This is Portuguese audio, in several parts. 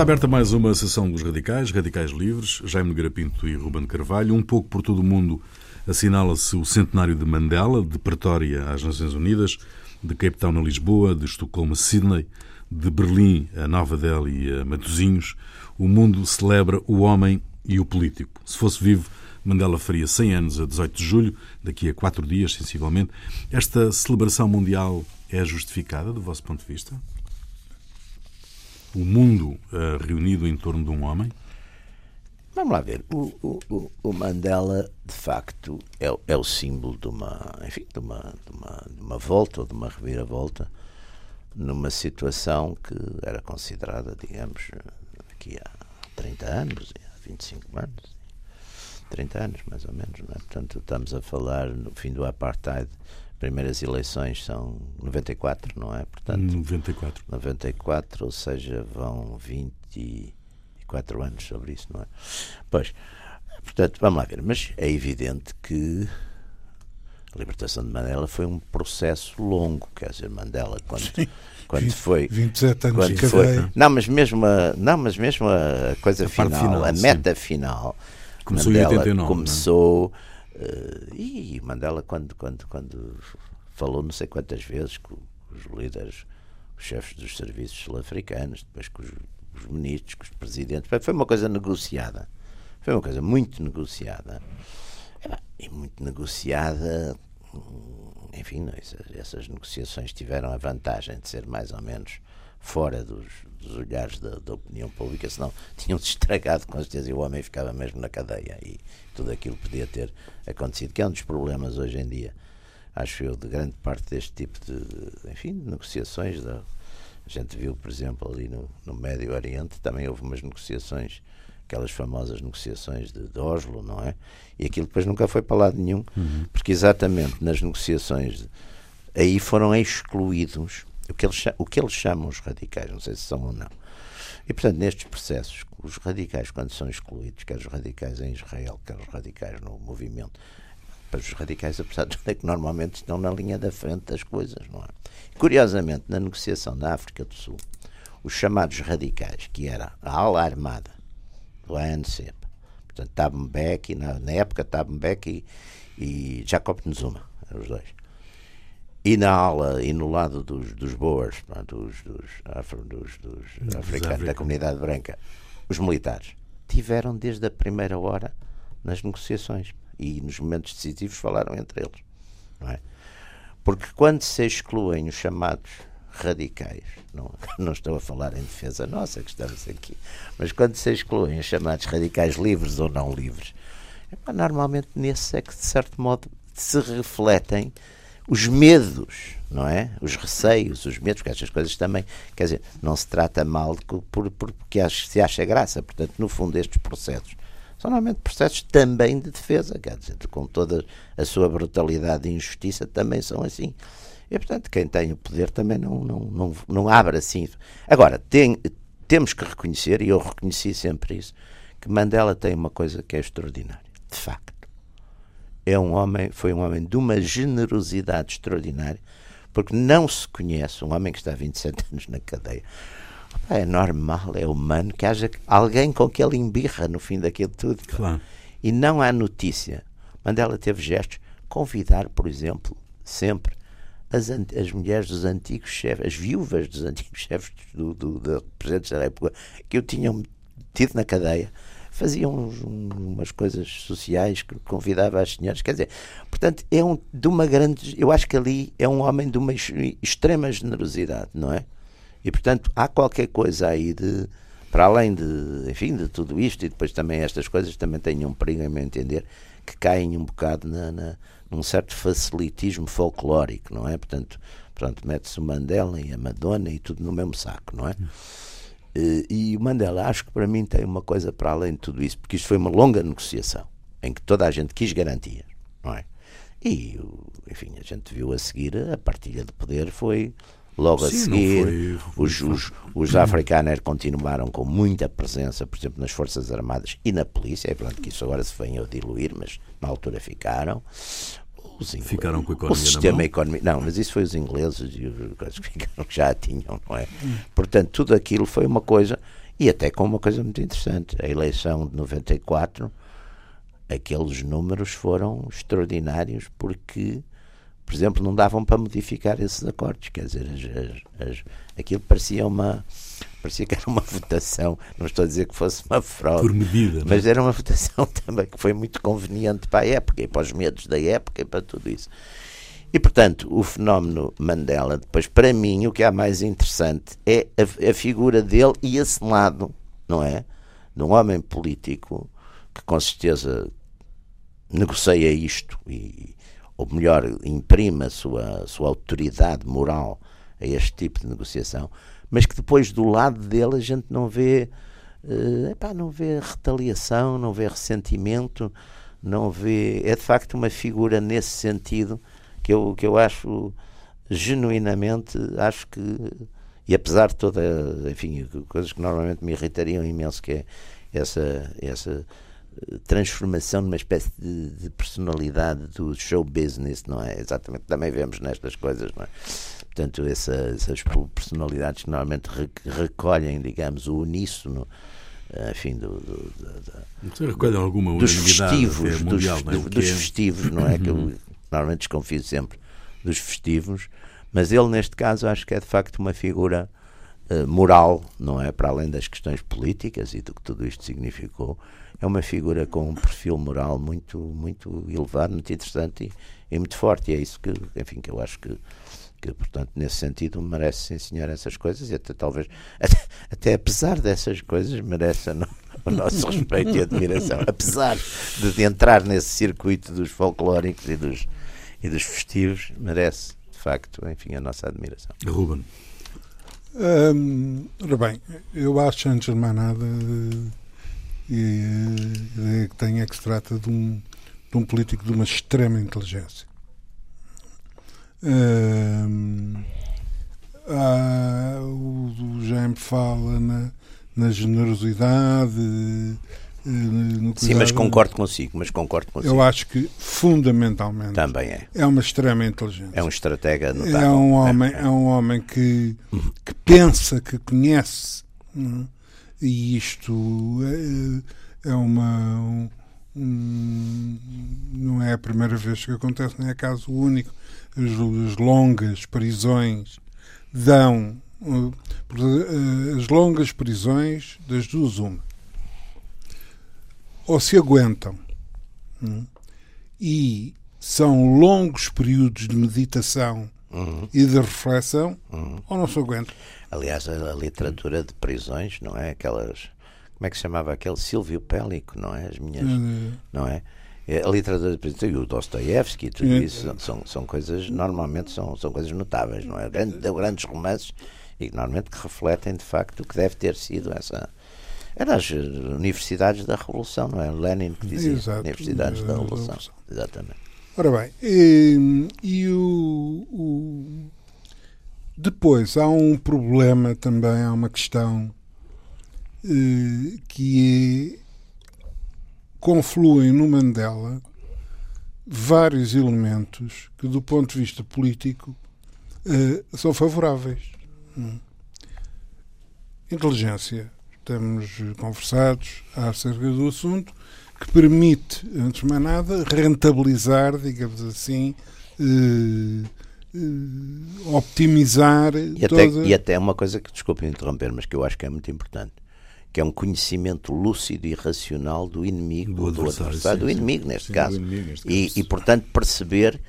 Está aberta mais uma sessão dos Radicais, Radicais Livres, Jaime Nogueira e Ruben Carvalho. Um pouco por todo o mundo assinala-se o centenário de Mandela, de Pretória às Nações Unidas, de Cape Town a Lisboa, de Estocolmo a Sydney, de Berlim a Nova Delhi e a Matosinhos. O mundo celebra o homem e o político. Se fosse vivo, Mandela faria 100 anos a 18 de julho, daqui a quatro dias, sensivelmente. Esta celebração mundial é justificada, do vosso ponto de vista? O mundo uh, reunido em torno de um homem? Vamos lá ver. O, o, o Mandela, de facto, é, é, o símbolo de uma, enfim, de uma, de uma, de uma volta ou de uma reviravolta numa situação que era considerada, digamos, aqui há 30 anos, há 25 anos, 30 anos mais ou menos, não é? Portanto, estamos a falar no fim do apartheid. Primeiras eleições são 94, não é? Portanto, 94. 94, ou seja, vão 24 anos sobre isso, não é? Pois, portanto, vamos lá ver. Mas é evidente que a libertação de Mandela foi um processo longo, quer dizer, Mandela quando Sim, quando 20, foi 27 anos quando de foi, não, mas mesmo a, não, mas mesmo a coisa a final, final, a meta sim. final Começou Mandela em 89. É? Começou. Uh, e Mandela, quando, quando, quando falou não sei quantas vezes com os líderes, os chefes dos serviços sul-africanos, depois com os, os, ministros, com os presidentes, foi uma coisa negociada. Foi uma coisa muito negociada. E muito negociada. Enfim, essas, essas negociações tiveram a vantagem de ser mais ou menos fora dos, dos olhares da, da, opinião pública, senão tinham-se estragado com certeza e o homem ficava mesmo na cadeia e tudo aquilo podia ter acontecido, que é um dos problemas hoje em dia, acho eu, de grande parte deste tipo de, enfim, de negociações. Da, a gente viu, por exemplo, ali no, no Médio Oriente, também houve umas negociações aquelas famosas negociações de, de, Oslo, não é? E aquilo depois nunca foi para lado nenhum, uhum. porque exatamente nas negociações aí foram excluídos o que, eles, o que eles chamam os radicais, não sei se são ou não. E, portanto, nestes processos, os radicais, quando são excluídos, quer os radicais em Israel, quer os radicais no movimento, para os radicais, apesar de que normalmente estão na linha da frente das coisas, não é? Curiosamente, na negociação da África do Sul, os chamados radicais, que era a ala armada do ANC, portanto, Thabo Mbeki, na, na época Thabo Mbeki e, e Jacob Nzuma, eram os dois e na ala e no lado dos, dos boers, dos, dos, afro, dos, dos africanos, da comunidade branca, os militares, tiveram desde a primeira hora nas negociações e nos momentos decisivos falaram entre eles. Não é? Porque quando se excluem os chamados radicais, não, não estou a falar em defesa nossa, que estamos aqui, mas quando se excluem os chamados radicais livres ou não livres, normalmente nesse é que, de certo modo, se refletem os medos, não é? Os receios, os medos, porque estas coisas também, quer dizer, não se trata mal por, por, porque se acha graça. Portanto, no fundo, estes processos são normalmente processos também de defesa, quer dizer, com toda a sua brutalidade e injustiça, também são assim. E, portanto, quem tem o poder também não, não, não, não abre assim. Agora, tem, temos que reconhecer, e eu reconheci sempre isso, que Mandela tem uma coisa que é extraordinária, de facto é um homem, foi um homem de uma generosidade extraordinária, porque não se conhece um homem que está há 27 anos na cadeia. É normal, é humano que haja alguém com que ele embirra no fim daquilo tudo. Claro. E não há notícia. Mandela teve gestos, convidar, por exemplo, sempre as, as mulheres dos antigos chefes, as viúvas dos antigos chefes do, do, do Presidente da República, que o tinham tido na cadeia, faziam uns, umas coisas sociais que convidava as senhoras. Quer dizer, portanto, é um, de uma grande. Eu acho que ali é um homem de uma extrema generosidade, não é? E, portanto, há qualquer coisa aí de. Para além de, enfim, de tudo isto, e depois também estas coisas também têm um perigo, em meu entender, que caem um bocado na, na, num certo facilitismo folclórico, não é? Portanto, pronto, mete-se o Mandela e a Madonna e tudo no mesmo saco, não é? Eh, e o Mandela, acho que para mim tem uma coisa para além de tudo isso, porque isto foi uma longa negociação em que toda a gente quis garantias, não é? E, enfim, a gente viu a seguir a partilha de poder foi logo Sim, a seguir. Foi, os, os, os africanos continuaram com muita presença, por exemplo, nas Forças Armadas e na polícia. É verdade que isso agora se vem a diluir, mas na altura ficaram os ingleses, ficaram com a economia o sistema económico. Não, mas isso foi os ingleses e os que ficaram, já a tinham, não é? Hum. Portanto, tudo aquilo foi uma coisa. E até com uma coisa muito interessante: a eleição de 94, aqueles números foram extraordinários porque, por exemplo, não davam para modificar esses acordos. Quer dizer, as, as, as, aquilo parecia uma. Parecia que era uma votação, não estou a dizer que fosse uma fraude, Por medida, é? mas era uma votação também que foi muito conveniente para a época e para os medos da época e para tudo isso. E, portanto, o fenómeno Mandela, depois, para mim, o que há mais interessante é a, a, figura dele e esse lado, não é? De um homem político que, com certeza, negocia isto, e, ou melhor, imprime a sua, sua autoridade moral a este tipo de negociação, mas que depois, do lado dele, a gente não vê, uh, epá, não vê retaliação, não vê ressentimento, não vê. É de facto uma figura nesse sentido que eu, que eu acho genuinamente, acho que, e apesar de toda, enfim, coisas que normalmente me irritariam imenso, que é essa, essa transformação numa espécie de, de, personalidade do show business, não é? Exatamente, também vemos nestas coisas, não é? Portanto, essa, essas personalidades que normalmente recolhem, digamos, o uníssono, eh, enfim, do, do, do, recolhem alguma dos festivos, mundial, dos, é? dos festivos, não é? Que eu, normalmente desconfio sempre dos festivos, mas ele neste caso acho que é de facto uma figura moral, não é? Para além das questões políticas e do que tudo isto significou, é uma figura com um perfil moral muito, muito elevado, muito interessante e, e muito forte. E é isso que, enfim, que eu acho que, que portanto, nesse sentido, merece sim senhor essas coisas e até talvez, até, até apesar dessas coisas, merece não, o nosso respeito e admiração, apesar de, de entrar nesse circuito dos folclóricos e dos e dos festivos, merece, de facto, enfim, a nossa admiração. Ruben. Ora bem, eu acho, antes de mais nada, a ideia que tenho é que se trata de um, de um político de uma extrema inteligência. Há, o, o Jaime fala na, na generosidade, eh, Sim, mas concordo consigo, mas concordo consigo. Eu acho que fundamentalmente também é. É uma extrema inteligência. É um estratega notável. É um homem, é, é um homem que, que pensa, que conhece, é? e isto é, é uma um, um, não é a primeira vez que acontece, não é caso único. As, as longas prisões dão eh, as longas prisões das duas uma ou se aguentam hum, e são longos períodos de meditação uhum. e de reflexão uhum. ou não se aguentam. Aliás, a, literatura de prisões, não é? Aquelas. Como é que se chamava aquele? Silvio Pélico, não é? As minhas. Uhum. Não é? é? A literatura de prisões, e o Dostoiévski, tudo isso, são, são coisas, normalmente são, são coisas notáveis, não é? Grandes romances e normalmente que refletem de facto o que deve ter sido essa era as universidades da Revolução, não é? Lenin que dizia Exato, universidades da Revolução. Revolução. Exatamente. Ora bem, e, e o, o, depois há um problema também, há uma questão eh, que é confluem no Mandela vários elementos que, do ponto de vista político, eh, são favoráveis. Hum. Inteligência, estamos conversados acerca do assunto, que permite, antes de mais nada, rentabilizar, digamos assim, eh, eh, optimizar e até, e até uma coisa que, desculpe interromper, mas que eu acho que é muito importante, que é um conhecimento lúcido e racional do inimigo, do, do adversário, adversário sim, do inimigo, neste sim, caso. Inimigo, neste e, caso. e, portanto, perceber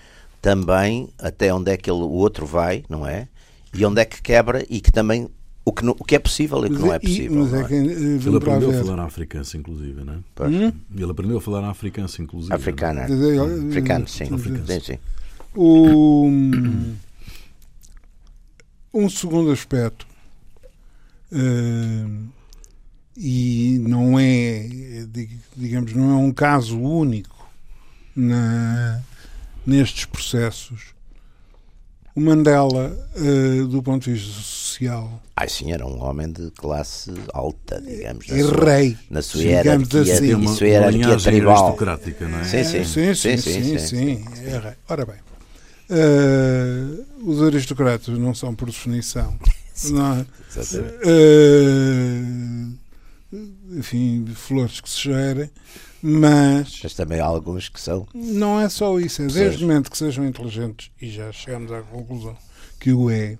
também até onde é que ele, o outro vai, não é? E onde é que quebra e que também o que, não, o que é possível e o que não é, é possível. Mas é que, é? Ele aprendeu a falar africância, inclusive, não é? Hum? Ele aprendeu a falar africância, inclusive. Africana. Africano, sim. Sim, sim. O, um segundo aspecto, uh, e não é, digamos, não é um caso único na, nestes processos. O Mandela, uh, do ponto de vista social. Ai sim, era um homem de classe alta, digamos. E rei. Na sua hierarquia, assim. uma, sua hierarquia tribal. aristocrática, não é? Sim, sim. Sim, sim, sim. sim, sim, sim é rei. Ora bem, uh, os aristocratas não são por definição. Não? Uh, enfim, flores que se gerem, mas. Mas também há alguns que são. Não é só isso, é desde o momento que sejam inteligentes, e já chegamos à conclusão que o é.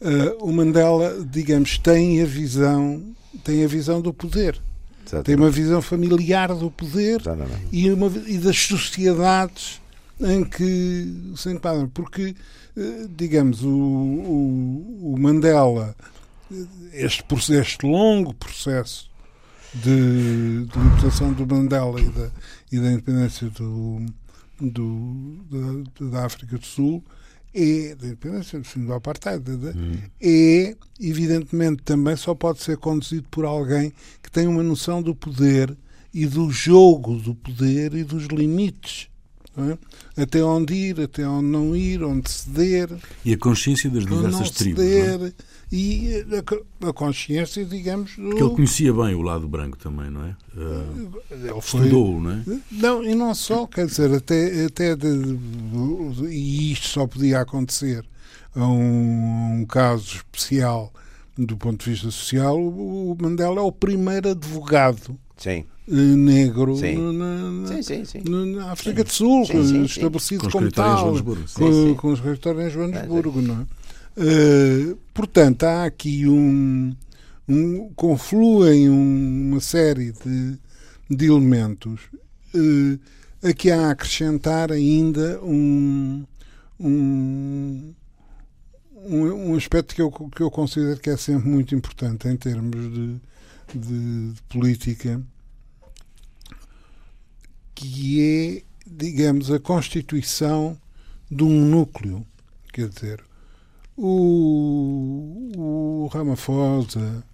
Uh, o Mandela, digamos, tem a visão, tem a visão do poder. Exatamente. Tem uma visão familiar do poder e, uma, e das sociedades em que se enquadram. Porque, uh, digamos, o, o, o Mandela, este, este longo processo de, de libertação do Mandela e da, e da independência do, do, da, da África do Sul é, da independência do fim do apartheid, hum. é, evidentemente, também só pode ser conduzido por alguém que tem uma noção do poder e do jogo do poder e dos limites é? Até onde ir, até onde não ir, onde ceder. E a consciência das diversas tribos. Ceder, é? E a, a, consciência, digamos. Do... Que ele conhecia bem o lado branco também, não é? Uh, foi... Estudou, não é? Não, e não só, quer dizer, até, até de, de, e isto só podia acontecer a um, um caso especial do ponto de vista social. O Mandela é o primeiro advogado. Sim eh, negro na, na, sim, sim, na, África do Sul, estabelecido como tal, com, com os escritórios em Joanesburgo. Não é? Uh, portanto, há aqui um, um confluem uma série de, de elementos uh, a que há a acrescentar ainda um, um, um, aspecto que eu, que eu considero que é sempre muito importante em termos de, de, de política que é, digamos, a constituição de um núcleo. Quer dizer, o, o Ramaphosa,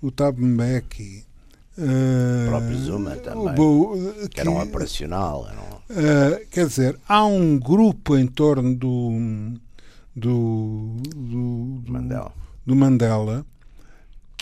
o Thabo Mbeki, o próprio Zuma também, o, que, que era um operacional. Era um... Uh, quer dizer, há um grupo em torno do, do, do, do Mandela. do Mandela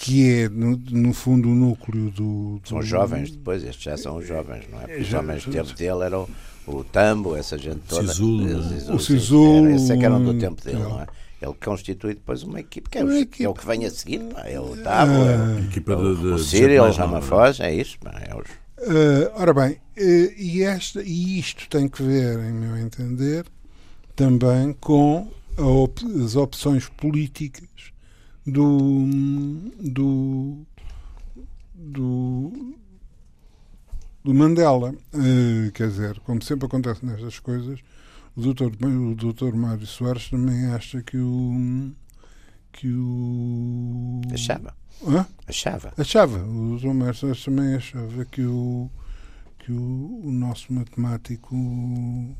que é, no, no, fundo, o núcleo do, do, São jovens depois, estes já são jovens, não é? Porque os homens do tempo dele eram o Tambo, essa gente toda. Sisulo. O Sisulo. Esse é que eram do tempo dele, não é? Ele constitui depois uma equipe, que é, o, equipe. é o que vem a seguir, não é? é o Tambo, ah, é, equipa de, de, o Sírio, o Ramaphosa, é isso, não é? Os... Uh, ora bem, uh, e, esta, e isto tem que ver, em meu entender, também com op as opções políticas do, do, do, do Mandela. Uh, quer dizer, como sempre acontece nestas coisas, o doutor, o doutor Mário Soares também acha que o. que o. Achava. Hã? Achava. Achava. O doutor Mário Soares também achava que o. que o, o nosso matemático. O,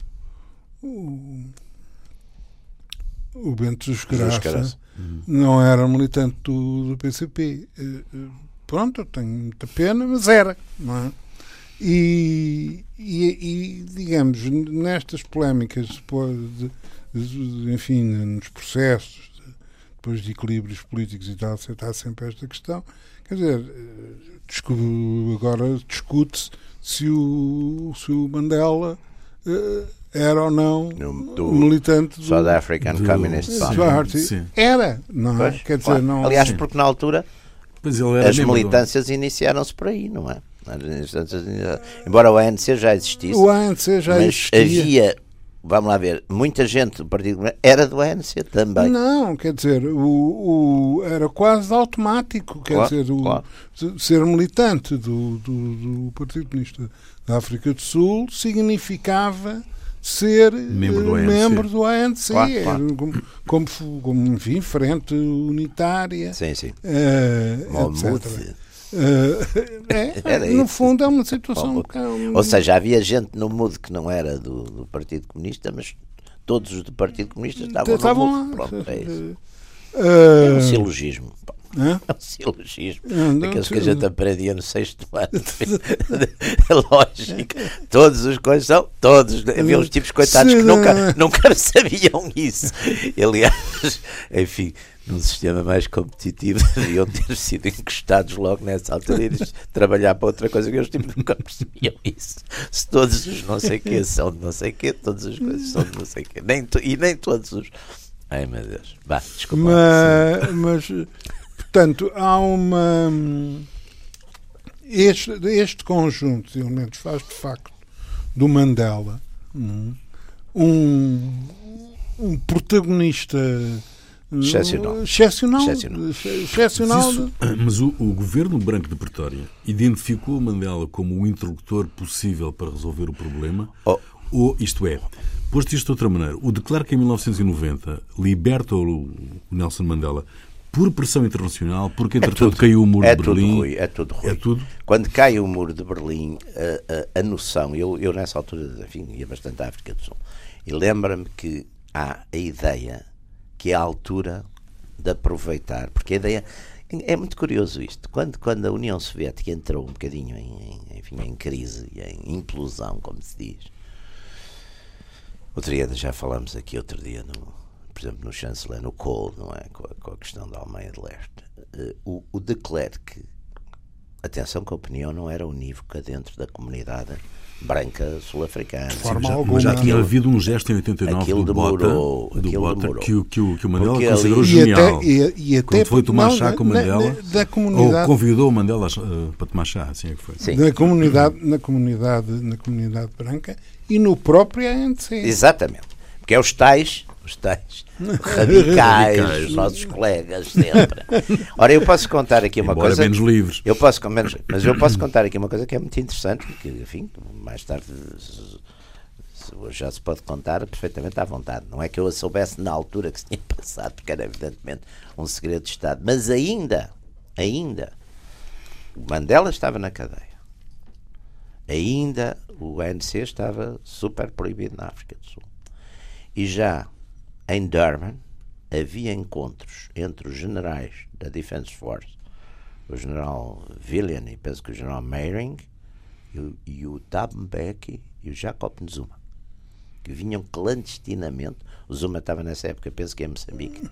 o Bento dos Graça não era militante do, do PCP. Eh, eh, pronto, tenho muita pena, mas era, não é? E, e, e digamos, nestas polémicas, depois de, de, enfim, nos processos, depois de equilíbrios políticos e tal, está sempre esta questão. Quer dizer, eh, agora discute-se se o, se o Mandela era ou não do militante do South African do, Communist Party. Era, não é? Quer dizer, claro. não. Aliás, porque na altura as militâncias iniciaram-se por aí, não é? Embora o ANC já existisse, o ANC já mas existia. havia vamos lá ver, muita gente do Partido era do ANC também. Não, quer dizer, o, o era quase automático, quer claro, dizer, o, claro. ser militante do, do, do Partido Comunista da África do Sul significava ser membro do ANC, membro do ANC claro, claro. Como, como, enfim, frente unitária. Sim, sim. Uh, é, no fundo é uma situação. Ou seja, havia gente no MUD que não era do, do Partido Comunista, mas todos os do Partido Comunista estavam, estavam MUD. Pronto, é isso. Uh, é um silogismo. Hã? É um silogismo. Aqueles que a gente aprendia no sexto ano. Lógico. Todos os coisas são. Todos. Havia uns tipos coitados que nunca, nunca sabiam isso. Aliás, enfim, num sistema mais competitivo deviam ter sido encostados logo nessa altura e trabalhar para outra coisa que os tipos nunca percebiam isso. Se todos os não sei quê são de não sei quê, todas as coisas são de não sei quê. Nem, e nem todos os. Ai meu Deus. Vá, desculpa. Mas, mas Portanto, há uma. este, este conjunto de elementos faz de facto do Mandela hum, um, um protagonista Excepcional. Excepcional. Excepcional. excepcional. Mas, isso- mas o, o governo branco de Pretória identificou o Mandela como o interlocutor possível para resolver o problema? Oh. Ou, isto é, posto isto de outra maneira, o declara que em 1990 liberta o, Nelson Mandela por pressão internacional, porque entretanto caiu o muro é de tudo Berlim. Rui, é tudo Rui. É tudo? Quando cai o muro de Berlim, a, a- a noção, eu, eu nessa altura, enfim, ia bastante à África do Sul, e lembra-me que há a ideia que é a altura de aproveitar, porque a ideia. É muito curioso isto. Quando, quando a União Soviética entrou um bocadinho em, em, enfim, em crise, em implosão, como se diz, outro dia já falamos aqui outro dia, no, por exemplo, no chanceler, no Kohl, não é? Com a, com a questão da Alemanha de Leste. Eh, o, o de Klerk, atenção que a opinião não era unívoca dentro da comunidade branca sul-africana. forma Já- alguma. mas já tinha havido um gesto em 89 aquilo do Bota, demorou, do aquilo Bota demorou. que, o- que, o, que o Mandela Porque considerou ali- E genial. até, e, e até Quando foi tomar não, chá com o Mandela, na- da ou convidou o Mandela eh, para tomar chá, assim é que foi. Sim. na comunidade, na comunidade, na comunidade branca e no próprio ANC. Exatamente. Porque é os tais, os tais radicais, Radicais. os nossos colegas sempre. Ora, eu posso contar aqui uma Embora coisa. menos livres. Eu posso, menos, mas eu posso contar aqui uma coisa que é muito interessante, que, enfim, mais tarde hoje já se pode contar perfeitamente à vontade. Não é que eu a soubesse na altura que se tinha passado, porque era evidentemente um segredo de Estado. Mas ainda, ainda, o Mandela estava na cadeia. Ainda o ANC estava super proibido na África do Sul. E já em Durban havia encontros entre os generais da Defense Force, o general Villian e penso que o general Meiring, e o, e o Thabo Mbeki e o Jacob Zuma, que vinham clandestinamente. O Zuma estava nessa época, penso que em Moçambique,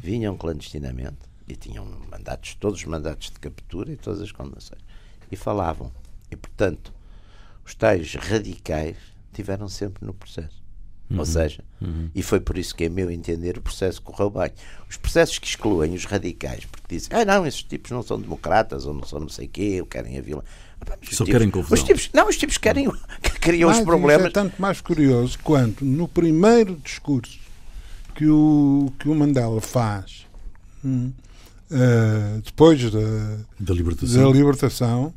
vinham clandestinamente e tinham mandatos, todos os mandatos de captura e todas as condenações. E falavam. E, portanto, os tais radicais tiveram sempre no processo. Ou seja, e foi por isso que, a meu entender, o processo correu bem. Os processos que excluem os radicais, porque dizem, ah, não, esses tipos não são democratas ou não são não sei o quê, ou querem a vila. Ah, mas Só tipos- querem confusão. Os tipos, não, os tipos querem, que criam os Mais, problemas. Isso é tanto mais curioso quanto no primeiro discurso que o, que o Mandela faz, hum, eh, depois da, Da da libertação. libertação,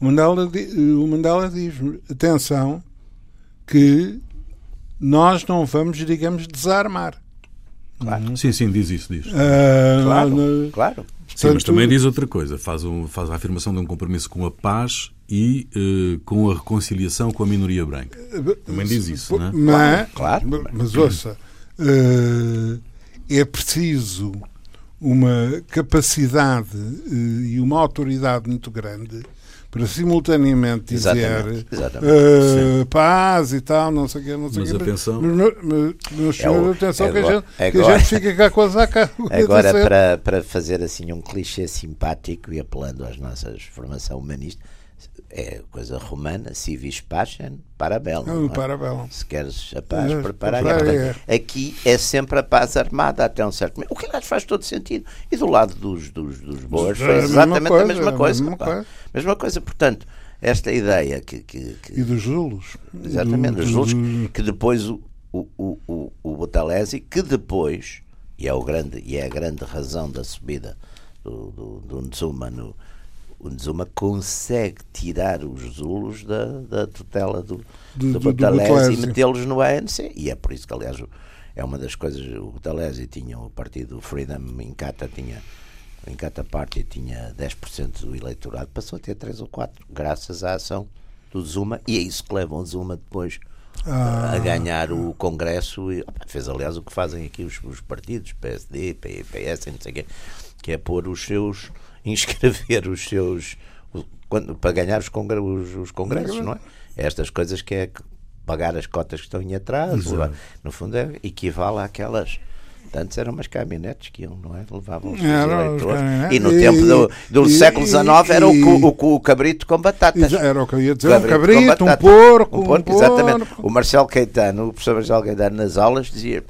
o Mandela, o Mandela diz: atenção, que nós não vamos, digamos, desarmar. Claro, Sim, sim, diz isso, diz. Ah, claro, claro. Sim, mas também diz outra coisa. Faz, um, faz a afirmação de um compromisso com a paz e eh, com a reconciliação com a minoria branca. Também diz isso, não é? Mas, Claro, ma- claro. mas ouça, eh, é preciso uma capacidade eh, e uma autoridade muito grande para simultaneamente dizer Exatamente, exatamente. eh, paz e tal, não sei o quê, não sei o quê. atenção. Mas, mas, mas, É o- atenção que, a agora- gente, que a agora- gente fica cá com a zaca. Agora, para, para fazer assim um clichê simpático e apelando às nossas formação humanista, é coisa romana, civis pacem. Ah, não é? Se queres a paz, É, prepara a guerra. a Aqui é sempre a paz armada até um certo momento. O que aliás faz todo sentido. E do lado dos, dos, dos boas É a foi mesma exatamente coisa, a mesma é a coisa. mesma pá. coisa. Mesma coisa. Portanto, esta ideia que, que, que- E dos Zulos. Exatamente, Do- os Zulus, do- que depois o, o, o, o, o Botalesi, que depois, e é, o grande, e é a grande razão da subida do, do, do Nzuma, no, o Nzuma consegue tirar os Zulus da, da tutela do, Do- do, do- e metê-los no ANC. E é por isso que, aliás, é uma das coisas, o Botalesi tinha o partido Freedom Incata, tinha o Incata Party tinha 10% do eleitorado, passou a ter 3 ou 4, graças à ação do Zuma, e é isso que leva o Zuma depois Ah. a ganhar o Congresso. E, opa, fez, aliás, o que fazem aqui os, os partidos, PSD, PS, não sei o quê, que é pôr os seus. inscrever os seus. quando, para ganhar os, congre, os, os congressos, não é? Estas coisas que é pagar as cotas que estão em atraso, no fundo, é, equivale àquelas. Antes eram umas caminhonetes que iam, não é? Levavam os Era, eleitores. E no E- tempo do, do e- século XIX era o, o, o cabrito com batatas. Era o que eu ia dizer. Cabrito um cabrito, um porco, Um um porco, porco. exatamente. O Marcelo Caetano, o professor Marcelo Caetano, nas aulas, dizia: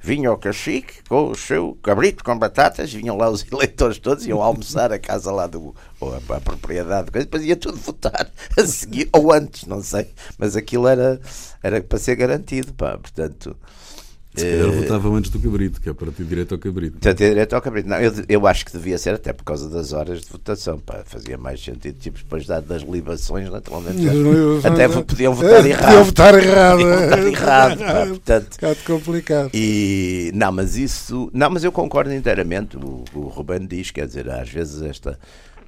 vinha o cacique com o seu cabrito com batatas, vinham lá os eleitores todos, iam almoçar a casa lá do. ou a, a propriedade, coisa, depois ia tudo votar a seguir, ou antes, não sei. Mas aquilo era, era para ser garantido, pá, portanto. Se calhar eh, votavam antes do cabrito, que é para ter direito ao cabrito. Portanto, é direito ao cabrito. Não, eu, eu acho que devia ser até por causa das horas de votação. Pá, fazia mais sentido, tipo, depois da- das libações, naturalmente. já- Até podiam votar errado. Podiam votar errado. Podiam votar errado, pá, portanto. Um bocado complicado. E não, mas isso, não, mas eu concordo inteiramente. O, o Ruben diz, quer dizer, às vezes esta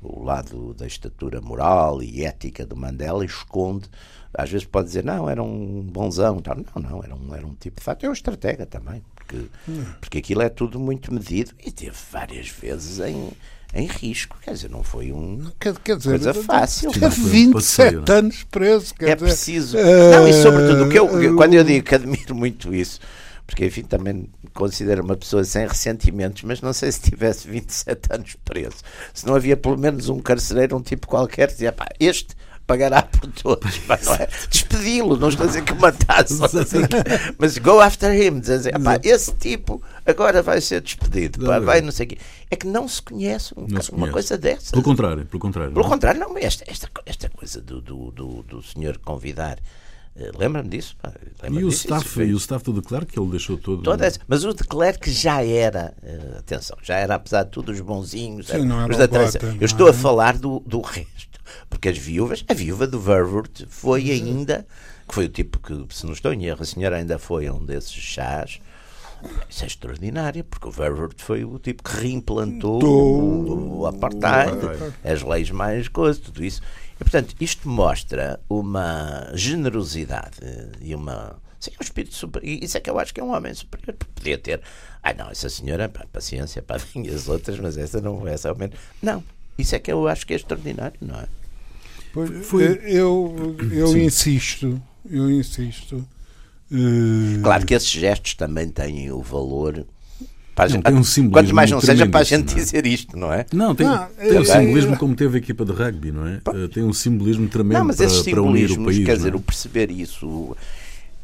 o lado da estatura moral e ética do Mandela esconde. Às vezes pode dizer, não, era um bonzão. Tal. Não, não, era um, era um tipo de fato, é um estratega também, porque, porque aquilo é tudo muito medido e teve várias vezes em, em risco. Quer dizer, não foi um. Quer, quer dizer, Coisa fácil. Teve Foi um 27 passeio, anos preso. Quer é dizer, preciso. eh, Não, e sobretudo, o que eu, eh, quando eu digo que admiro muito isso, porque enfim, também considero uma pessoa sem ressentimentos, mas não sei se tivesse 27 anos preso, se não havia pelo menos um carcereiro, um tipo qualquer, que dizia, pá, este pagará por todos, é? Despedi-lo, não estou a dizer que o matasse, que- mas go after him, dizer, pá, esse tipo agora vai ser despedido, pá, vai não sei o quê. É que não se conhece um- Não se uma conhece. coisa dessa. Pelo contrário, pelo contrário. Pelo não é? contrário, não, esta, esta, esta coisa do, do, do, do senhor convidar, lembra-me disso? pá, lembra-me E o disso, staff, e o staff do Declaro que ele deixou todo. toda essa- mas o de Klerk já era, eh, atenção, já era, apesar de tudo, os bonzinhos, Sim, era- não era os da bota, Eu estou a falar do, do resto, porque as viúvas, a viúva do Verwoerd foi ainda, que foi o tipo que, se não estou em erro, a senhora ainda foi a um desses chás. Isso é extraordinário, porque o Verwoerd foi o tipo que reimplantou o, o apartheid, as leis mais coisas, tudo isso. E, portanto, isto mostra uma generosidade e uma. Sim, um espírito superior. E isso é que eu acho que é um homem superior. porque Podia ter. Ah, não, essa senhora, pá, paciência, pá, vinha as outras, mas essa não, essa ao menos. Não, isso é que eu acho que é extraordinário, não é? Pois, Foi- eh, Eu, eu Sim. insisto, eu insisto. eh, Claro que esses gestos também têm o valor. Para a Não, gente- tem um simbolismo quanto mais não seja para a gente não é? dizer isto, não é? Não, tem, Não, tem um é- simbolismo é- como teve a equipa de rugby, não é? Eh, Tem um simbolismo tremendo Não, mas para, para unir o país. quer não dizer, é? o perceber isso.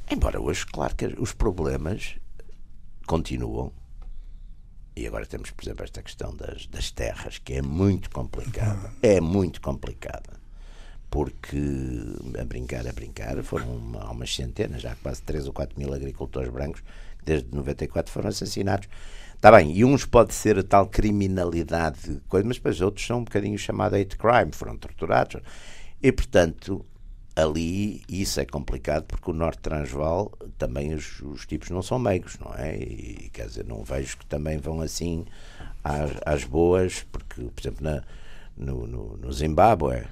Embora hoje, claro que os problemas continuam. E agora temos, por exemplo, esta questão das, das terras, que é muito complicada. É muito complicada. Porque, a brincar, a brincar, foram uma, umas centenas, já quase 3 ou 4 mil agricultores brancos desde 94 foram assassinados. Está bem, e uns pode ser a tal criminalidade, coisa, mas depois outros são um bocadinho chamado hate crime, foram torturados. E, portanto, ali isso é complicado porque o Norte Transvaal também os, os tipos não são meigos, não é? E quer dizer, não vejo que também vão assim às, às boas, porque, por exemplo, na, no, no, no Zimbábue,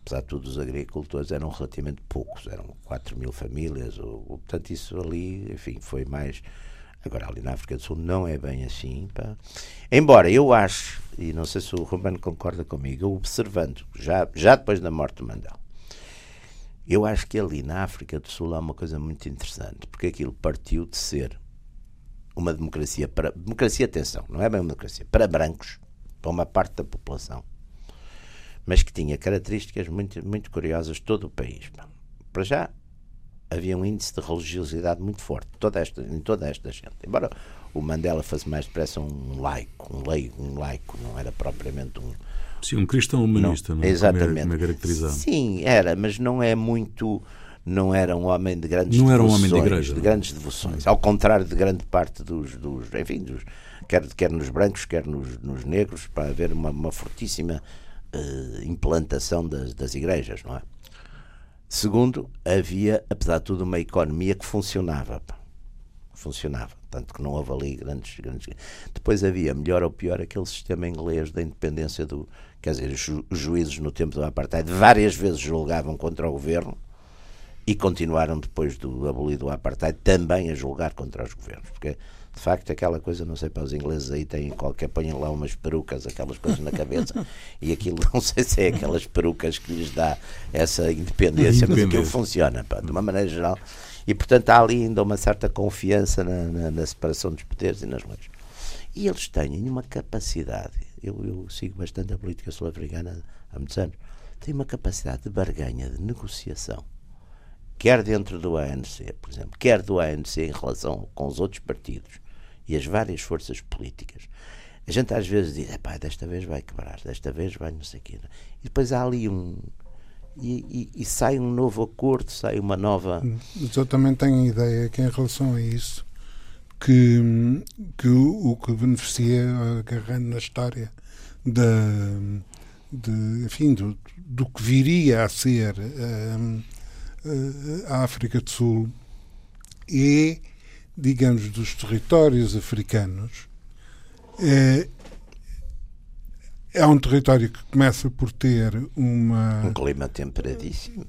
apesar de tudo, os agricultores eram relativamente poucos, eram 4 mil famílias, ou, ou, portanto, isso ali, enfim, foi mais. Agora, ali na África do Sul não é bem assim. Pá. Embora eu acho, e não sei se o Romano concorda comigo, eu observando, já, já depois da morte do Mandela, eu acho que ali na África do Sul há uma coisa muito interessante, porque aquilo partiu de ser uma democracia para. Democracia, atenção, não é bem uma democracia, para brancos, para uma parte da população, mas que tinha características muito, muito curiosas de todo o país. Para já, havia um índice de religiosidade muito forte toda esta, em toda esta gente. Embora o Mandela fosse mais depressa um laico, um leigo, um laico, não era propriamente um. Sim, um cristão humanista, não, é? exatamente. Como é, é caracterizado. Sim, era, mas não é muito. Não era um homem de grandes Não era um devoções. homem de igreja, de não? grandes devoções. Ao contrário de grande parte dos. dos enfim, dos, quer, quer nos brancos, quer nos, nos negros, para haver uma, uma fortíssima eh, implantação das, das igrejas, não é? Segundo, havia, apesar de tudo, uma economia que funcionava. Funcionava. Tanto que não houve ali grandes, grandes. Depois havia, melhor ou pior, aquele sistema inglês da independência do. Quer dizer, ju- os juízes no tempo do Apartheid várias vezes julgavam contra o governo e continuaram depois do abolido o Apartheid também a julgar contra os governos. Porque, de facto, aquela coisa, não sei para os ingleses aí têm qualquer, põem lá umas perucas, aquelas coisas na cabeça, e aquilo não sei se é aquelas perucas que lhes dá essa independência, mas aquilo funciona, pá, de uma maneira geral. E, portanto, há ali ainda uma certa confiança na, na, na separação dos poderes e nas leis. E eles têm uma capacidade, eu, eu sigo bastante a política sul-africana há muitos anos, têm uma capacidade de barganha, de negociação, quer dentro do ANC, por exemplo, quer do ANC em relação com os outros partidos e as várias forças políticas. A gente às vezes diz, pá, desta vez vai quebrar, desta vez vai não sei o quê. E depois há ali um. E, e, e, sai um novo acordo, sai uma nova. Mas eu também tenho a ideia que, em relação a isso, que, que o, o que beneficia, agarrando na história da, de, enfim, do, do que viria a ser um, a África do Sul é, digamos, dos territórios africanos. É, é um território que começa por ter uma. Um clima temperadíssimo,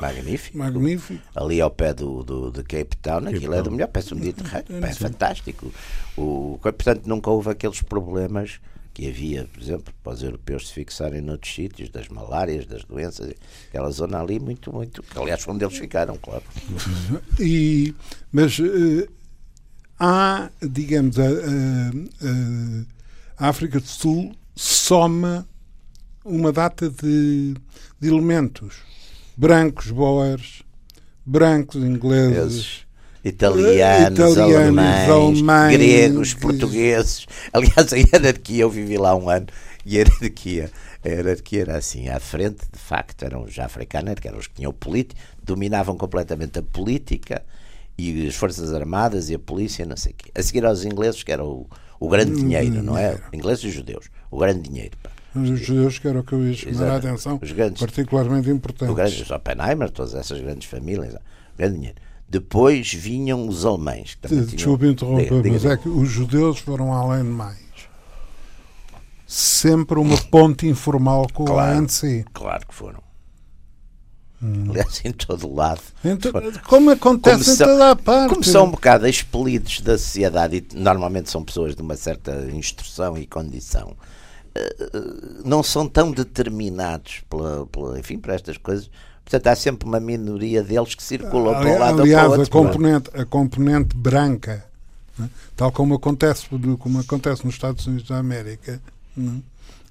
magnífico. Magnífico. Ali ao pé do, do, de Cape Town, aquilo é do melhor, parece um Mediterrâneo, é, é fantástico. O, portanto, nunca houve aqueles problemas que havia, por exemplo, para os europeus se fixarem noutros sítios, das malárias, das doenças, aquela zona ali, muito, muito. Que, aliás, onde eles ficaram, claro. E, mas uh, há, digamos, a, a, a África do Sul soma uma data de, de elementos brancos, boers, brancos, ingleses. Italianos, italianos alemães, alemães, gregos, portugueses. Aliás, a hierarquia, eu vivi lá um ano, e a hierarquia, a hierarquia era assim: à frente, de facto, eram os africanos, que eram os que tinham política, dominavam completamente a política e as Forças Armadas e a polícia, não sei o quê. A seguir aos ingleses, que era o, o grande dinheiro, não é? Ingleses e judeus o grande dinheiro. Pá. Os judeus que era o que eu ia chamar a atenção, os grandes, particularmente importantes. Grande, os Oppenheimer, todas essas grandes famílias, grande dinheiro. Depois vinham os alemães. Desculpe interromper, mas diga. é que os judeus foram além de mais. Sempre uma ponte informal com claro, a ANC. Claro que foram. Hum. Aliás, em todo o lado. Então, como acontece como são, em toda a parte. Como são um bocado expelidos da sociedade e normalmente são pessoas de uma certa instrução e condição, eh, não são tão determinados pela, pela, enfim, por estas coisas. Portanto, há sempre uma minoria deles que circulam para um lado Aliás, ou para o outro. A componente, a componente branca, né? tal como acontece, como acontece nos Estados Unidos da América, né?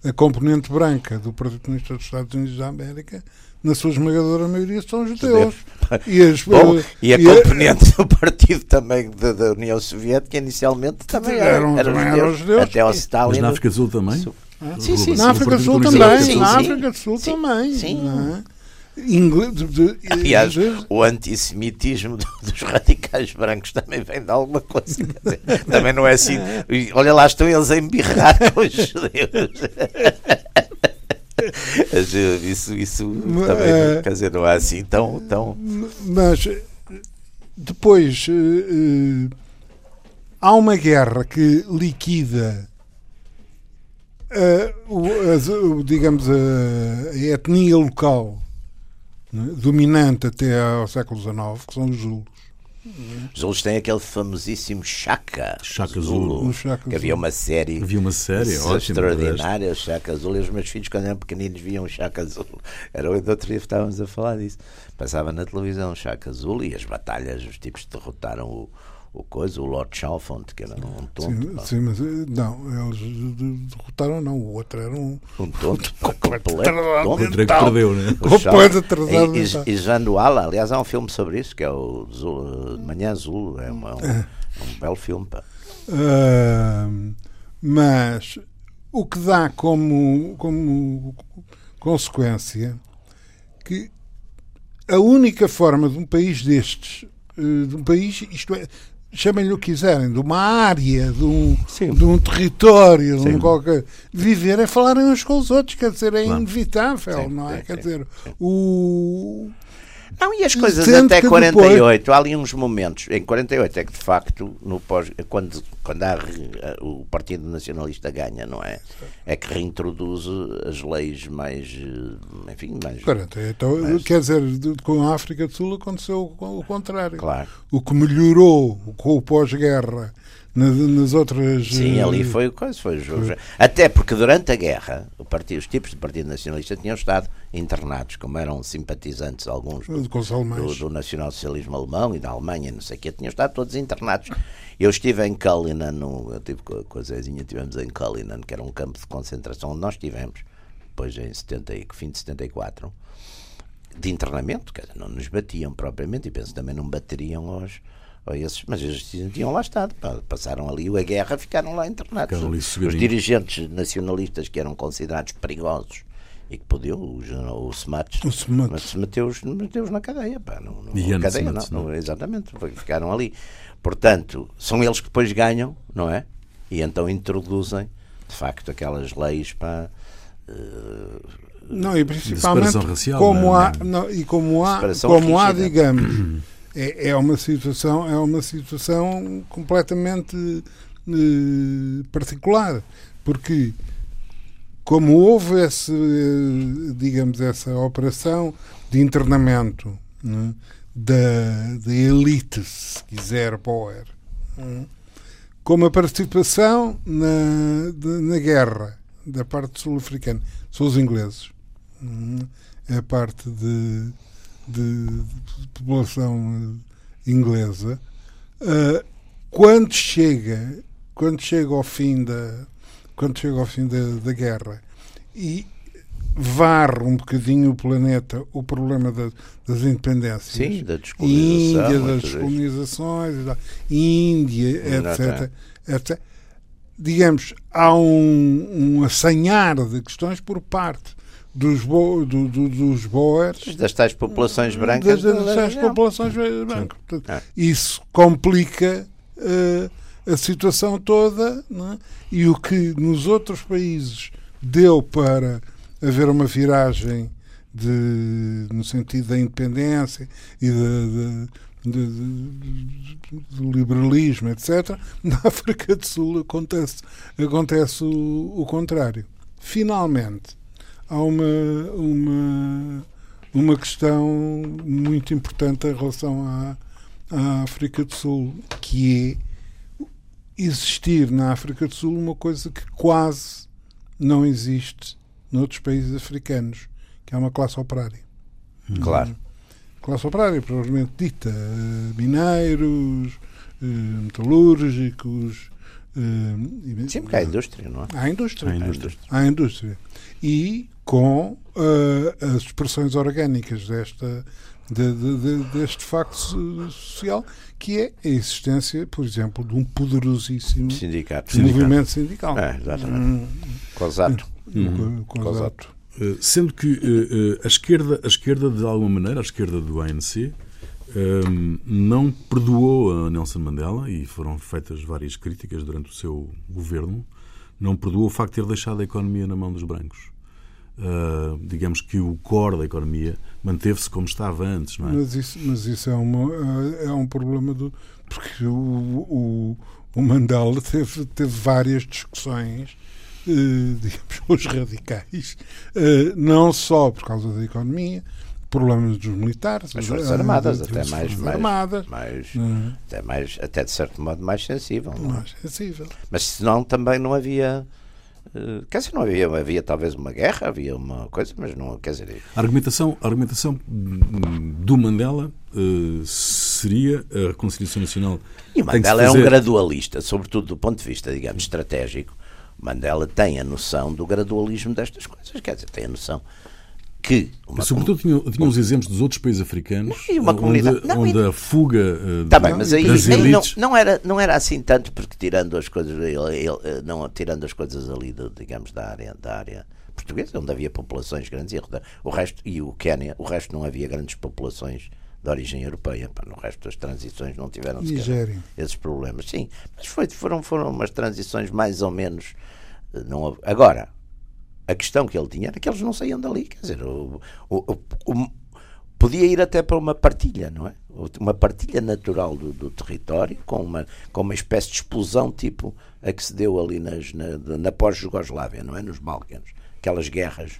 a componente branca do Partido Comunista dos Estados Unidos da América na sua esmagadora maioria, são judeus. E, as, Bom, e a e componente a... do partido também da, da, União Soviética, inicialmente, também eram, eram, também judeus, judeus. Até ao Stalin. Mas na África do Sul também? Ah, sim, sim, Na África do Sul também. Sim, na África do Sul também. Sim. Inglês, de, de, Aliás, de, o antissemitismo dos radicais brancos também vem de alguma coisa. Dizer, também não é assim. Olha lá, estão eles a embirrar com os judeus. isso, isso também, é, quer dizer, não é assim tão. tão... Mas depois uh, há uma guerra que liquida o, digamos a, a, etnia local né, dominante até ao século XIX, que são os Zulus. Os Zulus têm aquele famosíssimo Chaka, Chaka Zulu, Zulu que havia uma série, havia uma série extraordinária, o Chaka Zulu, e os meus filhos quando eram pequeninos viam o Chaka Zulu. Era o outro dia estávamos a falar disso. Passava na televisão o Chaka Zulu e as batalhas, os tipos derrotaram o, o coisa, o Lord Chalfont, que era um tonto. Sim, sim, mas eh, não, eles derrotaram, não, o outro era um. Um tonto, completo. O outro é que perdeu, né? Completo atrasado. E, e, e Janduala, aliás, há um filme sobre isso, que é o Zul, Manhã Azul, é, uma, um, é um belo filme. Pá. Uh, mas o que dá como, como consequência que a única forma de um país destes, eh, de um país, isto é, chamem-lhe o que quiserem, de uma área, de um, de um território, de um qualquer. Viver é falarem uns com os outros, quer dizer, é inevitável, sim, não é? Quer dizer, o. Não, e as coisas até 48, depois... há ali uns momentos, em 48 é que de facto, no pós, quando, quando há, o Partido Nacionalista ganha, não é? É que reintroduz as leis mais, enfim, mais... 40, então, mais... quer dizer, com a África do Sul aconteceu o contrário. Claro. O que melhorou com o pós-guerra nas, outras. Sim, ali eh, foi coisa. Foi, foi. Até porque durante a guerra, o partido, os tipos de Partido Nacionalista tinham estado internados, como eram simpatizantes, alguns do, do, do nacional-socialismo alemão e da Alemanha, não sei o quê, tinham estado todos internados. Eu estive em Cullinan, no, eu tive com, a Zezinha, estivemos em Cullinan, que era um campo de concentração onde nós estivemos, depois em 70, e- fim de 74, de internamento, quer dizer, não nos batiam propriamente, e penso também não bateriam aos, a esses, mas eles tinham lá estado, passaram ali a guerra, ficaram lá internados. Ficaram ali Os dirigentes nacionalistas que eram considerados perigosos e que podiam, o, o Semates, O meteu-os meteu na cadeia, pá, não, E Ian cadeia, não, não não, exatamente, ficaram ali. Portanto, são eles que depois ganham, não é? E então introduzem, de facto, aquelas leis para. eh, Não, e principalmente racial, como não é? há, não, e como há, como há, digamos, é, é uma situação, é uma situação completamente eh, particular, porque como houve esse, eh, digamos, essa operação de internamento né, da, da elite, se quiser, Boer, né, como a participação na, de- na guerra da parte sul-africana são os ingleses. Hum, É a parte de, de- de população inglesa. Ah, quando chega, quando chega ao fim da, quando chega ao fim da, da guerra e varre um bocadinho o planeta o problema da- das independências. sim, da descolonização. Índia, das descolonizações. Índia, etc, etc. Digamos, há um, um assanhar de questões por parte dos, bo, do, do- dos Boers Das tais populações brancas. das, das, da- das da- populações brancas. Portanto, É. Isso complica eh, a situação toda não é? e o que nos outros países deu para haver uma viragem de, no sentido da independência e de- de- de- de- do liberalismo, etc., na África do Sul acontece, acontece o, o contrário. Finalmente, há uma, uma, uma questão muito importante em relação à, à África do Sul, que é existir na África do Sul uma coisa que quase não existe noutros países africanos, que é uma classe operária. Claro. Classe operária, provavelmente dita, eh, mineiros, eh, metalúrgicos. eh, e- Sim, porque há indústria, não é? Há indústria. Há Há indústria. à indústria e com eh, as expressões orgânicas desta de- de- de- deste facto so- social que é a existência, por exemplo, de um poderosíssimo Sindicato. movimento sindical. É, exatamente. Hum, Cosato. com- com- Cosato. Eh, Sendo que eh, a esquerda, a esquerda, de alguma maneira, a esquerda do ANC, ehm, não perdoou a Nelson Mandela, e foram feitas várias críticas durante o seu governo, não perdoou o facto de ter deixado a economia na mão dos brancos. Ah, digamos que o core da economia manteve-se como estava antes, não é? Mas isso, mas isso é, uma, é um problema do. Porque o, o, o Mandela teve, teve várias discussões, eh, digamos, os radicais, não só por causa da economia, problemas dos militares, As Forças Armadas, das até mais, mais, Armadas, mais, eh, até mais, até de certo modo mais sensível. não é? mais sensível. Mas senão também não havia. Eh, Quer dizer, não havia, havia talvez uma guerra, havia uma coisa, mas não, quer dizer, A argumentação, a argumentação do Mandela eh, seria a reconciliação nacional. E Mandela é um gradualista, sobretudo do ponto de vista, digamos, estratégico. Mandela tem a noção do gradualismo destas coisas, quer dizer, tem a noção que. Uma Mas, sobretudo, tinha, tinha os exemplos dos outros países africanos E uma onde, comunidade- não, onde e- a fuga eh, Tá bem, mas aí, das aí não, elites. não, era, não era assim tanto, porque tirando as coisas, ele- ele, eh, não, tirando as coisas ali, do, digamos, da área, da área portuguesa, onde havia populações grandes, e o resto, e o Quénia, o resto não havia grandes populações de origem europeia. No resto das transições não tiveram esses problemas. Sim, mas foi, foram, foram umas transições mais ou menos. eh, Não, agora, a questão que ele tinha era que eles não saíam dali. Quer dizer, o, o- o- podia ir até para uma partilha, não é? Uma partilha natural do, do território, com uma, com uma espécie de explosão tipo a que se deu ali nas, na, na pós-Jugoslávia, não é? Nos Balcãs. Aquelas guerras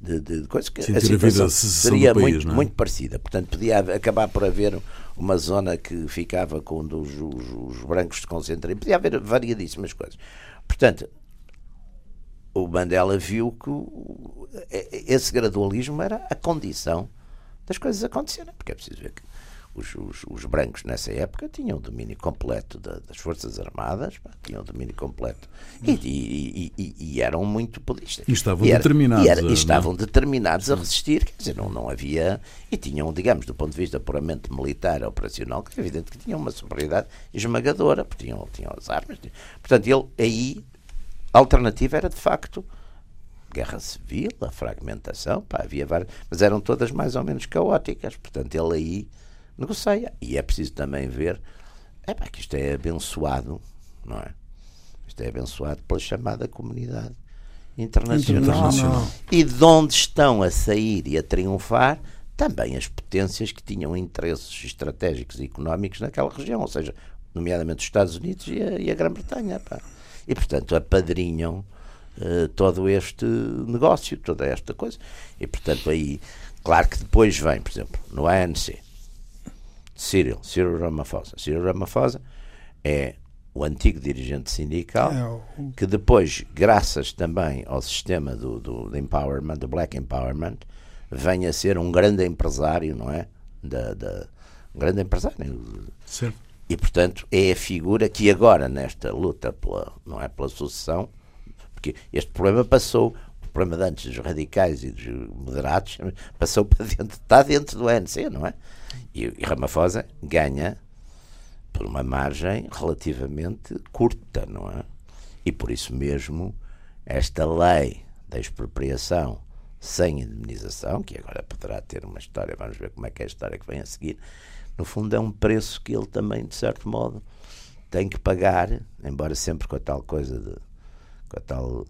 de, de, de coisas que Sim, a situação a seria país, muito, é? muito parecida. Portanto, podia acabar por haver uma zona que ficava com os, os- os brancos se concentram. Podia haver variadíssimas coisas. Portanto, o Mandela viu que e- esse gradualismo era a condição das coisas acontecerem. Porque é preciso ver que os, os- os brancos nessa época tinham o domínio completo da- das Forças Armadas, pá, tinham o domínio completo e, e- e- e- eram muito poderistas. E estavam era- determinados era- a- e não é? estavam determinados a resistir, quer dizer, não, não havia. E tinham, digamos, do ponto de vista puramente militar, operacional, que é evidente que tinham uma superioridade esmagadora, porque tinham, tinham as armas. tinham- Portanto, ele aí, a alternativa era de facto guerra civil, a fragmentação, pá, havia várias, mas eram todas mais ou menos caóticas. Portanto, ele aí negocia. E é preciso também ver é pá, que isto é abençoado, não é? Isto é abençoado pela chamada comunidade internacional. Internacional. E de onde estão a sair e a triunfar também as potências que tinham interesses estratégicos e económicos naquela região, ou seja, nomeadamente os Estados Unidos e a, a Grã-Bretanha. pá. E, portanto, apadrinham eh, todo este negócio, toda esta coisa. E, portanto, aí, claro que depois vem, por exemplo, no ANC, Cyril, Cyril Ramaphosa. Cyril Ramaphosa é o antigo dirigente sindical É, que depois, graças também ao sistema do, do, do empowerment, do black empowerment, vem a ser um grande empresário, não é? Da, da- um grande empresário. Certo. E, portanto, é a figura que agora, nesta luta pela, não é, pela sucessão, porque este problema passou, o problema de antes dos radicais e dos moderados, passou para dentro, está dentro do ANC, não é? E, e Ramaphosa ganha por uma margem relativamente curta, não é? E por isso mesmo, esta lei da expropriação sem indemnização, que agora poderá ter uma história, vamos ver como é que é a história que vem a seguir, no fundo é um preço que ele também, de certo modo, tem que pagar, embora sempre com a tal coisa de. com a tal.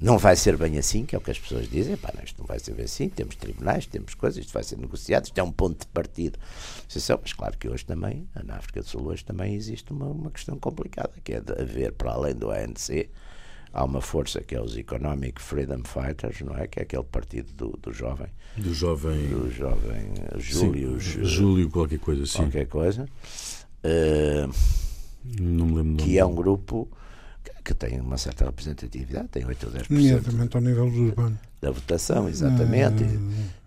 Não vai ser bem assim, que é o que as pessoas dizem. Pá, isto não vai ser bem assim. Temos tribunais, temos coisas, isto vai ser negociado. Isto é um ponto de partida. Mas claro que hoje também, na África do Sul, hoje também existe uma, uma questão complicada, que é de haver, para além do ANC, há uma força que é os Economic Freedom Fighters, não é? Que é aquele partido do, do jovem, Do jovem. do jovem Júlio, Sim, Júlio, qualquer coisa assim. qualquer coisa, eh, Não me lembro. que é um grupo que, tem uma certa representatividade, tem 8 ou 10% Nomeadamente ao nível urbano. da votação, exatamente.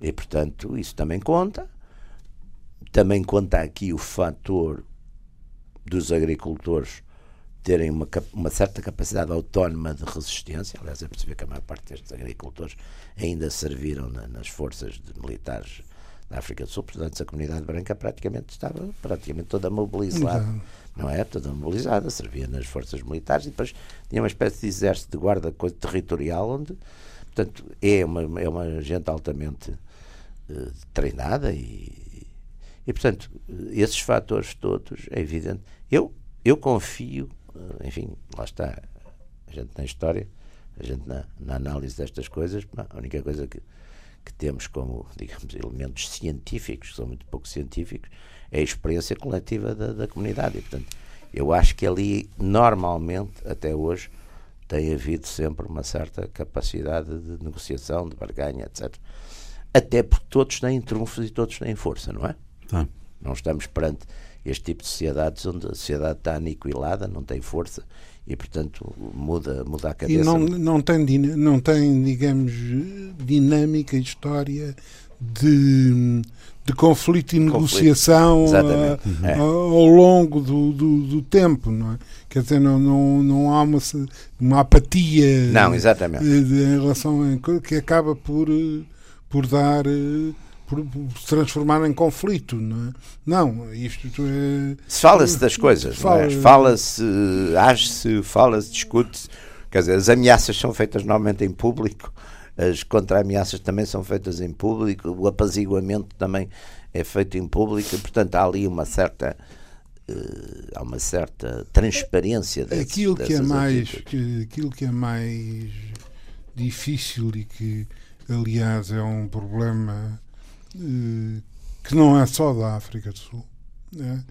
E, e, portanto, isso também conta. Também conta aqui o fator dos agricultores terem uma, uma certa capacidade autónoma de resistência. Aliás, é perceber que a maior parte destes agricultores ainda serviram na- nas forças de militares da África do Sul, portanto, a comunidade branca praticamente estava praticamente toda mobilizada, Exato. não é? Toda mobilizada, servia nas forças militares e depois tinha uma espécie de exército de guarda territorial onde, portanto, é uma, é uma gente altamente eh, treinada e, e, portanto, esses fatores todos, é evidente. Eu, eu confio, enfim, lá está, a gente na história, a gente na, na análise destas coisas, a única coisa que, que temos como, digamos, elementos científicos, que são muito pouco científicos, é a experiência coletiva da, da comunidade. E, portanto, eu acho que ali, normalmente, até hoje, tem havido sempre uma certa capacidade de negociação, de barganha, etc. Até porque todos têm trunfos e todos têm força, não é? Tá. Não estamos perante este tipo de sociedades onde a sociedade está aniquilada, não tem força e, portanto, muda, muda a E cabeça. não, não, tem, não tem, digamos, dinâmica, história de, de conflito e negociação Exatamente. ah, É. ao longo do, do, do tempo, não é? Quer dizer, não, não, não há uma, uma apatia Não, exatamente. eh, de- em relação a que acaba por, eh, por dar. Por, por se transformar em conflito, não é? Não, isto é. Se Fala-se das coisas, não é? Fala- fala-se, age-se, fala-se, discute-se. Quer dizer, as ameaças são feitas normalmente em público, as contra-ameaças também são feitas em público, o apaziguamento também é feito em público, portanto há ali uma certa. eh, há uma certa transparência desses, aquilo que é mais que, aquilo que é mais difícil e que aliás é um problema que não é só da África do Sul né?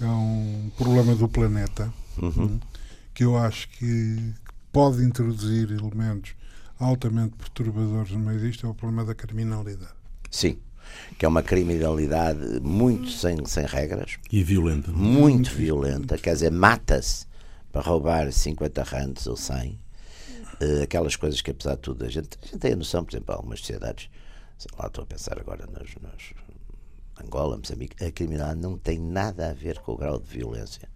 é um problema do planeta Uhum. que eu acho que pode introduzir elementos altamente perturbadores no meio disto é o problema da criminalidade. Sim, que é uma criminalidade muito sem, sem regras. E violenta. Muito, muito violenta, quer dizer, mata-se para roubar 50 rands ou 100. Uh, aquelas coisas que, apesar de tudo, a gente, a gente tem a noção, por exemplo, algumas sociedades, sei lá, estou a pensar agora nas, nas Angola, Moçambique, a criminalidade não tem nada a ver com o grau de violência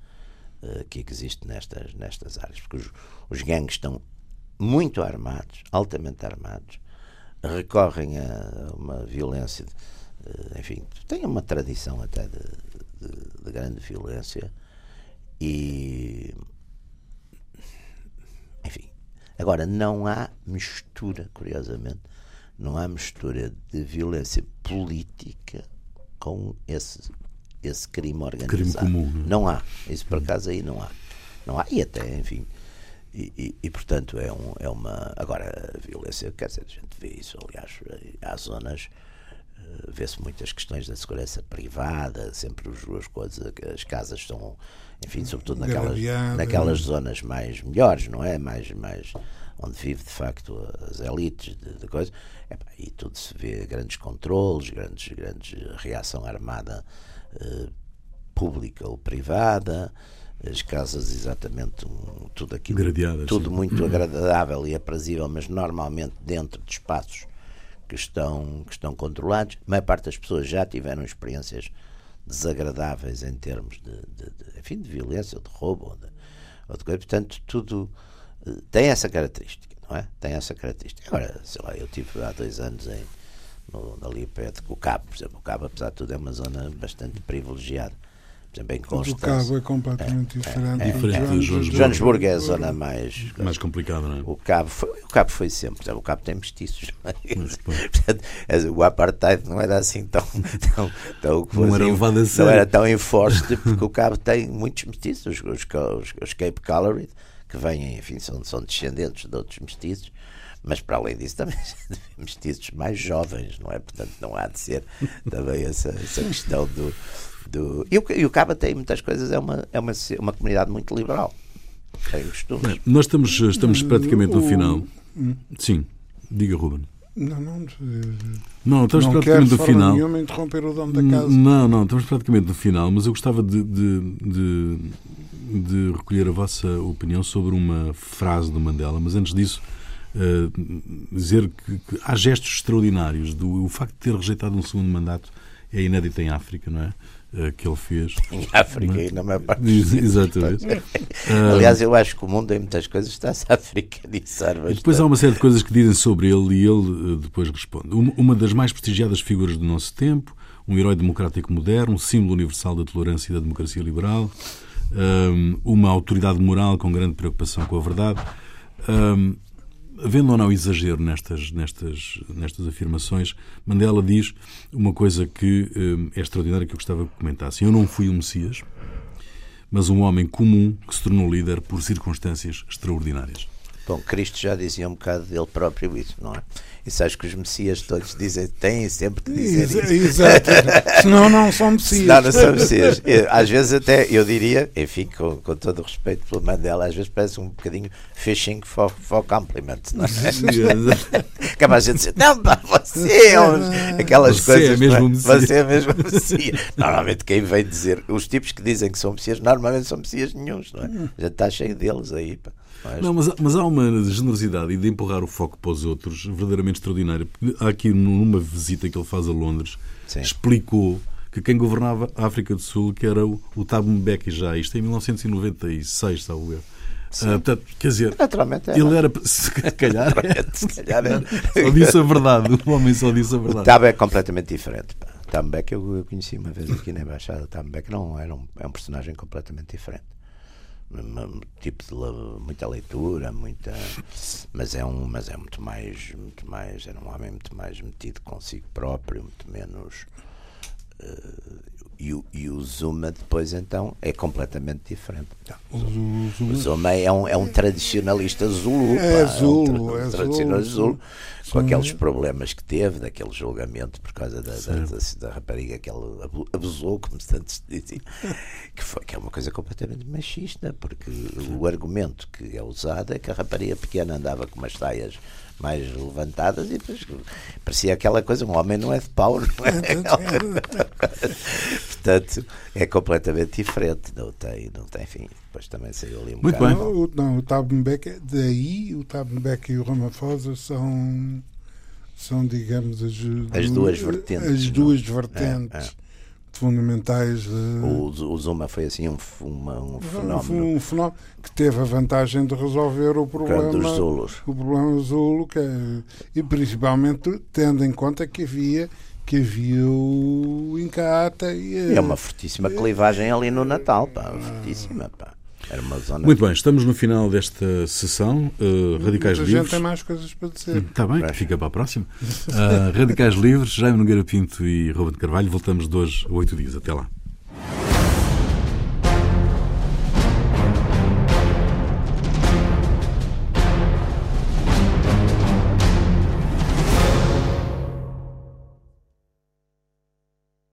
uh, que existe nestas, nestas áreas, porque os, os gangues estão muito armados, altamente armados, recorrem a uma violência, uh, enfim, têm uma tradição até de, de, de grande violência e enfim, agora não há mistura, curiosamente, não há mistura de violência política com esse, esse crime organizado. Crime comum. Não, é? não há. Isso por acaso aí não há. Não há. E até, enfim. E, e, e, portanto é, um, é uma. Agora, a violência, quer dizer, a gente vê isso, aliás, há zonas. Eh, vê-se muitas questões da segurança privada, sempre as coisas, as casas estão, enfim, sobretudo naquelas, naquelas zonas mais melhores, não é? Mais, mais, onde vive de facto as elites de, de coisas, e tudo se vê grandes controles, grandes, grandes reação armada eh, pública ou privada, as casas exatamente um, tudo aquilo, Gradeadas, tudo sim. muito agradável e aprazível, mas normalmente dentro de espaços que estão, que estão controlados. A maior parte das pessoas já tiveram experiências desagradáveis em termos de, de, de enfim, de violência ou de roubo ou de, ou de coisa. Portanto, tudo tem essa característica, não é? Tem essa característica. Agora, sei lá, eu tive há dois anos em, no, ali perto com o Cabo, por exemplo, o Cabo, apesar de tudo, é uma zona bastante privilegiada. Por exemplo, em Constância. O Cabo é completamente é, diferente. É, é, diferente é, de Joanesburgo. Joanesburgo é a zona mais. Mais complicada, não é? O Cabo foi, o Cabo foi sempre, por exemplo, o Cabo tem mestiços. Portanto, o apartheid não era assim tão. tão, tão não era levado a sério. Não era tão enforced, porque o Cabo tem muitos mestiços, os, os, os Cape Colored que vêm, enfim, são, são descendentes de outros mestiços, mas para além disso também mestiços mais jovens, não é? Portanto, não há de ser também essa, essa questão do. do... E, o, e o Caba tem muitas coisas, é uma, é uma, uma comunidade muito liberal. Tem costumes. Nós estamos, estamos praticamente no final. Sim, diga, Ruben. Não, não. Não, estamos não praticamente no final. nenhuma interromper o dono da casa. Não, não, estamos praticamente no final, mas eu gostava de, de, de, de recolher a vossa opinião sobre uma frase do Mandela, mas antes disso, uh, dizer que, que, há gestos extraordinários. Do, o facto de ter rejeitado um segundo mandato é inédito em África, não é? que ele fez. Em África e na maior parte Exatamente. Aliás, eu acho que o mundo em muitas coisas está-se a africanizar. Bastante. Depois há uma série de coisas que dizem sobre ele e ele depois responde. Uma das mais prestigiadas figuras do nosso tempo, um herói democrático moderno, um símbolo universal da tolerância e da democracia liberal, uma autoridade moral com grande preocupação com a verdade. Havendo ou não exagero nestas, nestas, nestas afirmações, Mandela diz uma coisa que é extraordinária que eu gostava que comentassem. Eu não fui um Messias, mas um homem comum que se tornou líder por circunstâncias extraordinárias. Bom, Cristo já dizia um bocado dele próprio isso, não é? E sabes que os Messias todos dizem, têm sempre que dizer Exa isso. Exato. Senão não são Messias. Senão não são Messias. Às vezes até, eu diria, enfim, com, com todo o respeito pelo Mandela, às vezes parece um bocadinho fishing for, for compliments, não é? Capaz de dizer, não, pá, você é. Aquelas você coisas. É mesmo é? Você é mesmo Messias. Normalmente quem vem dizer, os tipos que dizem que são Messias, normalmente são Messias nenhums, não é? Já está cheio deles aí, pá. Mas... Não, mas, mas, há uma generosidade e de empurrar o foco para os outros verdadeiramente extraordinária. Há aqui numa visita que ele faz a Londres, Sim. explicou que quem governava a África do Sul que era o, o Thabo Mbeki já, isto em 1996, salvo eu. Uh, portanto, quer dizer, Naturalmente era. ele era, se calhar, se calhar era. só disse a verdade, o homem só disse a verdade. O Thabo é completamente diferente. Pá. Mbeki eu, eu conheci uma vez aqui na Embaixada. Mbeki não, era um, é um personagem completamente diferente tipo de muita leitura, muita, mas é um, mas é muito mais, muito mais, era um homem muito mais metido consigo próprio, muito menos. Uh, e, o, e o Zuma depois então é completamente diferente. O, Zuma, o Zuma é um, é um tradicionalista zulu. É pá, zulu, é um, é tradicionalista zulu. zulu com aqueles problemas que teve, daquele julgamento por causa da, da, da, da, rapariga que ele abusou, como se tanto dizia, que, foi, que é uma coisa completamente machista, porque o argumento que é usado é que a rapariga pequena andava com umas saias mais levantadas e depois parecia aquela coisa, um homem não é de pau, não é? Portanto, é completamente diferente, não tem, não tem fim. Depois também saiu ali um Muito bocado. bem. Não, o- não, o Tabenbeck, daí o Tabenbeck e o Ramaphosa são, são digamos, as, As duas vertentes, as não? duas vertentes É, fundamentais. de- O, o Zuma foi assim um, uma- um fenómeno um fenómeno que teve a vantagem de resolver o causa dos problema, Zulus. o problema Zulo, que é- e principalmente tendo em conta que havia que havia o Incata e a- É uma fortíssima clivagem ali no Natal, pá, fortíssima, pá. Era uma zona. Muito bem, estamos no final desta sessão. Uh, Radicais muita gente Livres. tem mais coisas para dizer. Está bem, que fica para a próxima. Uh, Radicais Livres, Jaime Nogueira Pinto e Ruben de Carvalho. Voltamos de hoje a oito dias. Até lá.